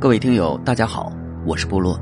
各位听友，大家好，我是部落。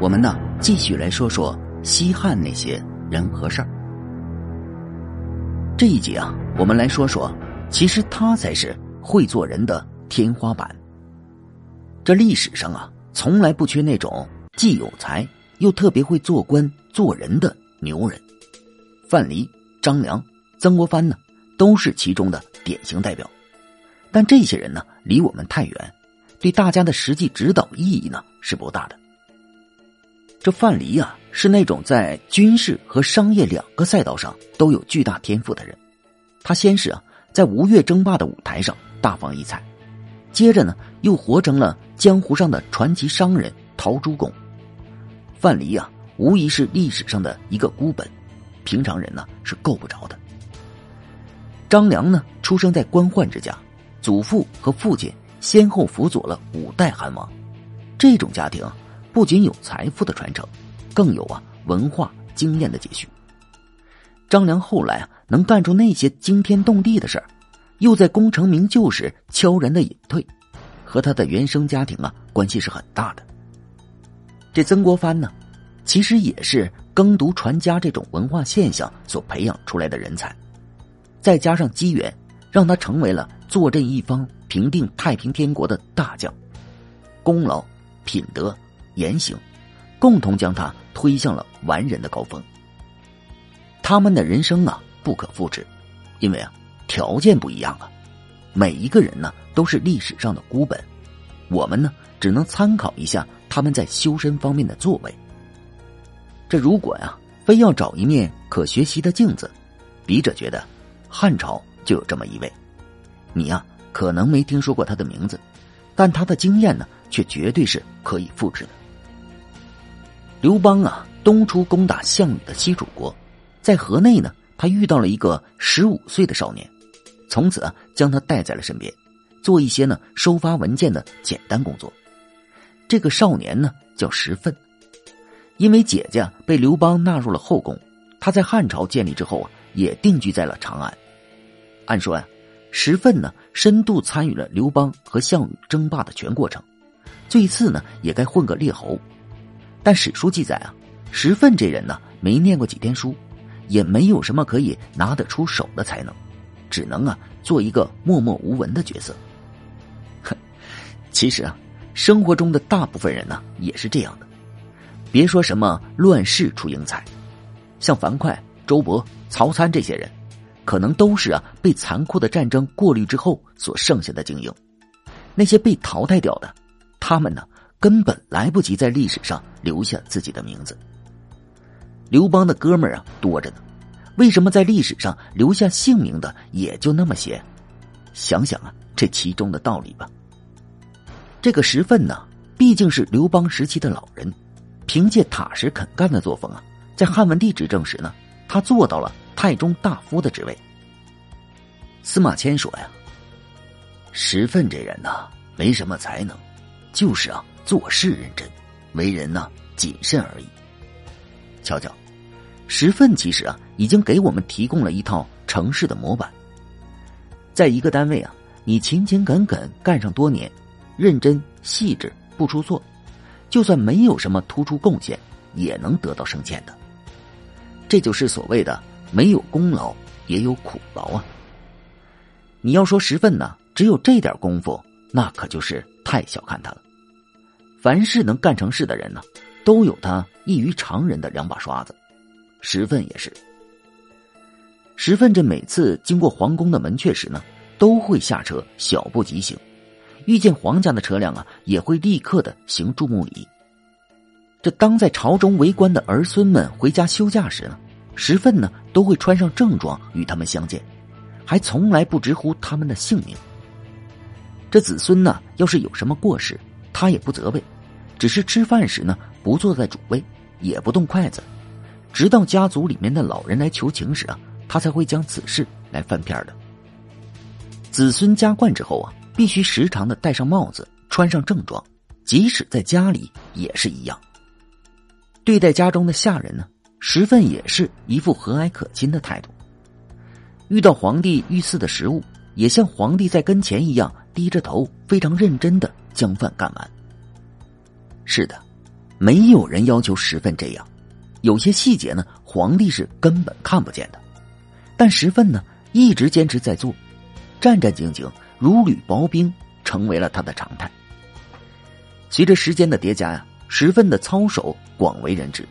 我们呢，继续来说说西汉那些人和事儿。这一集啊，我们来说说，其实他才是会做人的天花板。这历史上啊，从来不缺那种既有才又特别会做官做人的牛人。范蠡、张良、曾国藩呢，都是其中的典型代表。但这些人呢，离我们太远。对大家的实际指导意义呢是不大的。这范蠡啊是那种在军事和商业两个赛道上都有巨大天赋的人。他先是啊在吴越争霸的舞台上大放异彩，接着呢又活成了江湖上的传奇商人陶朱公。范蠡啊无疑是历史上的一个孤本，平常人呢是够不着的。张良呢出生在官宦之家，祖父和父亲。先后辅佐了五代韩王，这种家庭不仅有财富的传承，更有啊文化经验的积蓄。张良后来啊能干出那些惊天动地的事儿，又在功成名就时悄然的隐退，和他的原生家庭啊关系是很大的。这曾国藩呢，其实也是耕读传家这种文化现象所培养出来的人才，再加上机缘，让他成为了坐镇一方。平定太平天国的大将，功劳、品德、言行，共同将他推向了完人的高峰。他们的人生啊，不可复制，因为啊，条件不一样啊。每一个人呢，都是历史上的孤本，我们呢，只能参考一下他们在修身方面的作为。这如果呀，非要找一面可学习的镜子，笔者觉得，汉朝就有这么一位，你呀。可能没听说过他的名字，但他的经验呢，却绝对是可以复制的。刘邦啊，东出攻打项羽的西楚国，在河内呢，他遇到了一个十五岁的少年，从此啊，将他带在了身边，做一些呢收发文件的简单工作。这个少年呢，叫石奋，因为姐姐被刘邦纳入了后宫，他在汉朝建立之后啊，也定居在了长安。按说呀。石奋呢，深度参与了刘邦和项羽争霸的全过程，最次呢，也该混个列侯。但史书记载啊，石奋这人呢，没念过几天书，也没有什么可以拿得出手的才能，只能啊，做一个默默无闻的角色。哼，其实啊，生活中的大部分人呢，也是这样的。别说什么乱世出英才，像樊哙、周勃、曹参这些人。可能都是啊，被残酷的战争过滤之后所剩下的精英。那些被淘汰掉的，他们呢，根本来不及在历史上留下自己的名字。刘邦的哥们啊，多着呢，为什么在历史上留下姓名的也就那么些？想想啊，这其中的道理吧。这个石奋呢，毕竟是刘邦时期的老人，凭借踏实肯干的作风啊，在汉文帝执政时呢，他做到了。太中大夫的职位。司马迁说呀：“石奋这人呐，没什么才能，就是啊做事认真，为人呢谨慎而已。”瞧瞧，石奋其实啊已经给我们提供了一套城市的模板。在一个单位啊，你勤勤恳恳干上多年，认真细致不出错，就算没有什么突出贡献，也能得到升迁的。这就是所谓的。没有功劳也有苦劳啊！你要说石奋呢，只有这点功夫，那可就是太小看他了。凡是能干成事的人呢，都有他异于常人的两把刷子。石奋也是。石奋这每次经过皇宫的门阙时呢，都会下车小步疾行，遇见皇家的车辆啊，也会立刻的行注目礼。这当在朝中为官的儿孙们回家休假时呢？石奋呢，都会穿上正装与他们相见，还从来不直呼他们的姓名。这子孙呢，要是有什么过失，他也不责备，只是吃饭时呢，不坐在主位，也不动筷子，直到家族里面的老人来求情时啊，他才会将此事来翻篇的。子孙加冠之后啊，必须时常的戴上帽子，穿上正装，即使在家里也是一样。对待家中的下人呢？石奋也是一副和蔼可亲的态度，遇到皇帝御赐的食物，也像皇帝在跟前一样低着头，非常认真的将饭干完，是的，没有人要求十分这样。有些细节呢，皇帝是根本看不见的，但十分呢一直坚持在做，战战兢兢，如履薄冰，成为了他的常态。随着时间的叠加呀，十分的操守广为人知，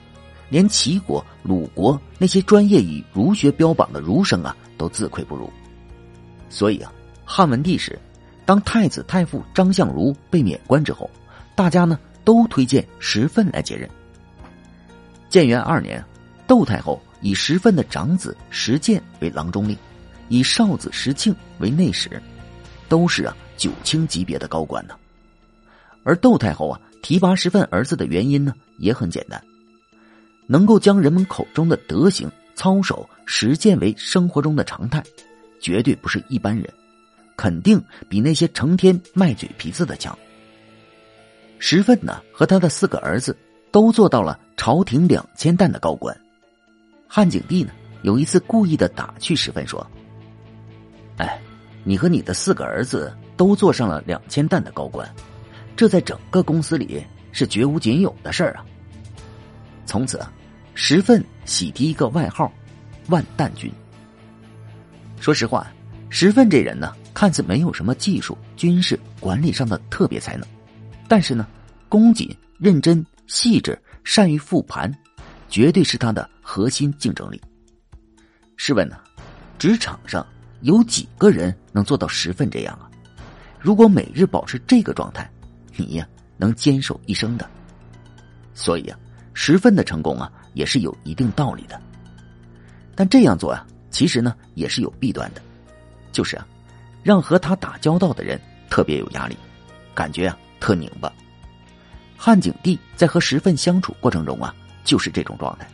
连齐国、鲁国那些专业以儒学标榜的儒生啊，都自愧不如。所以啊，汉文帝时，当太子太傅张相如被免官之后，大家呢都推荐石奋来接任。建元二年，窦太后以石奋的长子石建为郎中令，以少子石庆为内史，都是啊九卿级别的高官呢。而窦太后啊提拔石奋儿子的原因呢也很简单，能够将人们口中的德行操守实践为生活中的常态，绝对不是一般人，肯定比那些成天卖嘴皮子的强。石奋呢和他的四个儿子都做到了朝廷两千担的高官。汉景帝呢有一次故意的打趣石奋说：“哎，你和你的四个儿子都做上了两千担的高官。”这在整个公司里是绝无仅有的事儿啊！从此，石奋喜提一个外号“万担军”。说实话，石奋这人呢，看似没有什么技术、军事管理上的特别才能，但是呢，恭谨、认真、细致、善于复盘，绝对是他的核心竞争力。试问呢，职场上有几个人能做到石奋这样啊？如果每日保持这个状态，你呀，能坚守一生的，所以啊，十分的成功啊，也是有一定道理的。但这样做啊，其实呢，也是有弊端的，就是啊，让和他打交道的人特别有压力，感觉啊特拧巴。汉景帝在和石奋相处过程中啊，就是这种状态。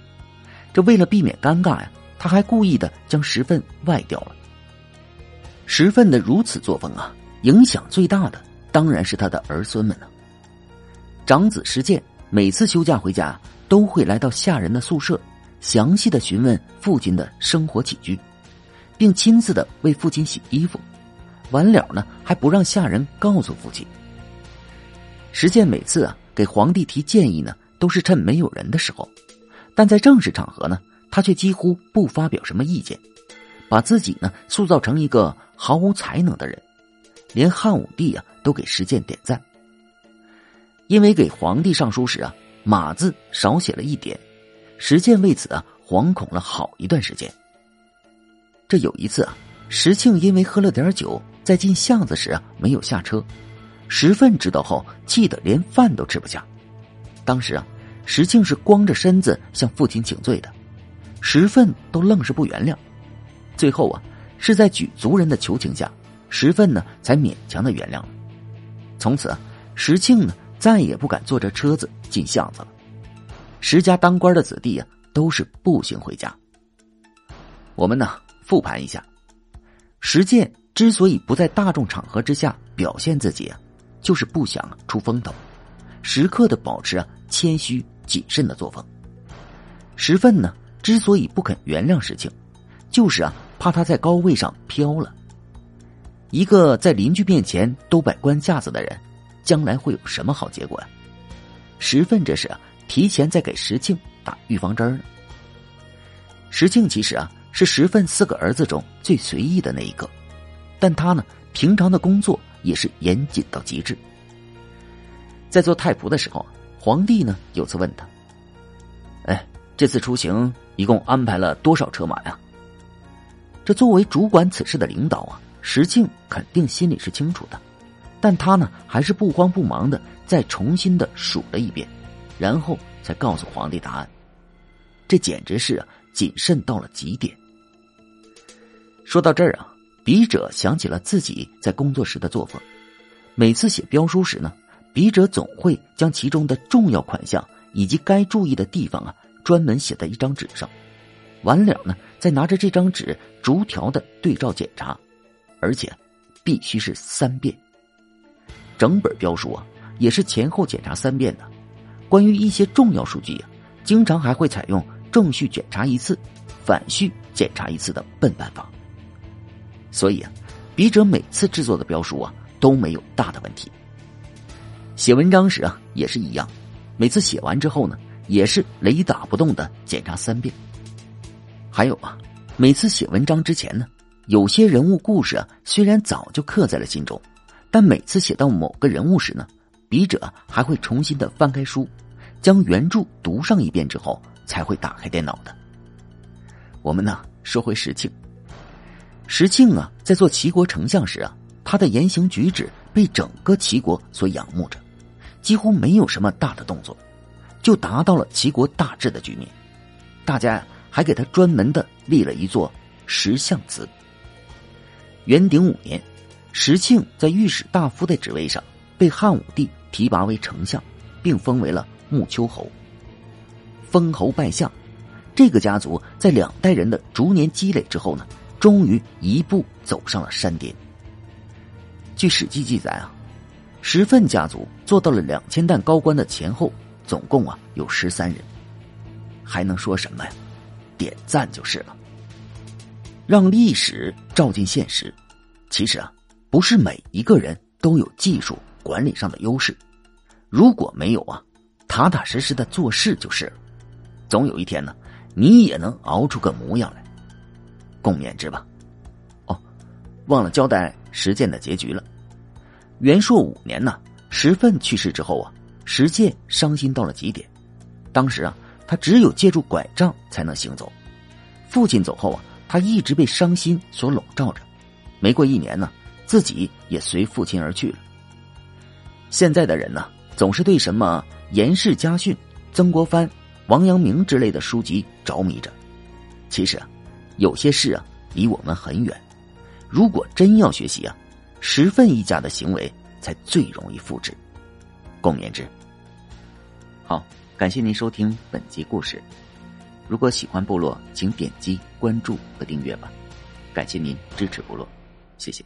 这为了避免尴尬呀，他还故意的将石奋外调了。石奋的如此作风啊，影响最大的。当然是他的儿孙们了。长子石建每次休假回家，都会来到下人的宿舍，详细的询问父亲的生活起居，并亲自的为父亲洗衣服。完了呢，还不让下人告诉父亲。石建每次啊给皇帝提建议呢，都是趁没有人的时候，但在正式场合呢，他却几乎不发表什么意见，把自己呢塑造成一个毫无才能的人。连汉武帝啊都给石建点赞，因为给皇帝上书时啊“马”字少写了一点，石建为此啊惶恐了好一段时间。这有一次啊，石庆因为喝了点酒，在进巷子时啊没有下车，石奋知道后气得连饭都吃不下。当时啊，石庆是光着身子向父亲请罪的，石奋都愣是不原谅，最后啊是在举族人的求情下。石奋呢，才勉强的原谅了。从此啊，石庆呢，再也不敢坐着车子进巷子了。石家当官的子弟啊，都是步行回家。我们呢，复盘一下，石建之所以不在大众场合之下表现自己啊，就是不想出风头，时刻的保持啊谦虚谨慎的作风。石奋呢，之所以不肯原谅石庆，就是啊，怕他在高位上飘了。一个在邻居面前都摆官架子的人，将来会有什么好结果呀？石奋这是啊，提前在给石庆打预防针呢。石庆其实啊是石奋四个儿子中最随意的那一个，但他呢平常的工作也是严谨到极致。在做太仆的时候，皇帝呢有次问他：“哎，这次出行一共安排了多少车马呀？”这作为主管此事的领导啊。石庆肯定心里是清楚的，但他呢还是不慌不忙的再重新的数了一遍，然后才告诉皇帝答案。这简直是啊谨慎到了极点。说到这儿啊，笔者想起了自己在工作时的作风，每次写标书时呢，笔者总会将其中的重要款项以及该注意的地方啊，专门写在一张纸上，完了呢，再拿着这张纸逐条的对照检查。而且，必须是三遍。整本标书啊，也是前后检查三遍的。关于一些重要数据啊，经常还会采用正序检查一次，反序检查一次的笨办法。所以啊，笔者每次制作的标书啊都没有大的问题。写文章时啊也是一样，每次写完之后呢，也是雷打不动的检查三遍。还有啊，每次写文章之前呢，有些人物故事啊，虽然早就刻在了心中，但每次写到某个人物时呢，笔者还会重新的翻开书，将原著读上一遍之后，才会打开电脑的。我们呢，说回石庆。石庆啊，在做齐国丞相时啊，他的言行举止被整个齐国所仰慕着。几乎没有什么大的动作，就达到了齐国大治的局面。大家呀，还给他专门的立了一座石像祠。元鼎五年，石庆在御史大夫的职位上被汉武帝提拔为丞相，并封为了穆丘侯。封侯拜相，这个家族在两代人的逐年积累之后呢，终于一步走上了山巅。据《史记》记载啊。石奋家族做到了两千担高官的前后，总共啊有十三人，还能说什么呀？点赞就是了。让历史照进现实，其实啊，不是每一个人都有技术管理上的优势。如果没有啊，踏踏实实的做事就是了。总有一天呢，你也能熬出个模样来。共勉之吧。哦，忘了交代石建的结局了。元朔五年呢，石奋去世之后啊，石建伤心到了极点。当时啊，他只有借助拐杖才能行走。父亲走后啊，他一直被伤心所笼罩着。没过一年呢，自己也随父亲而去了。现在的人呢，总是对什么严氏家训、曾国藩、王阳明之类的书籍着迷着。其实啊，有些事啊，离我们很远。如果真要学习啊。石奋一家的行为才最容易复制，共勉之。好，感谢您收听本集故事。如果喜欢部落，请点击关注和订阅吧。感谢您支持部落，谢谢。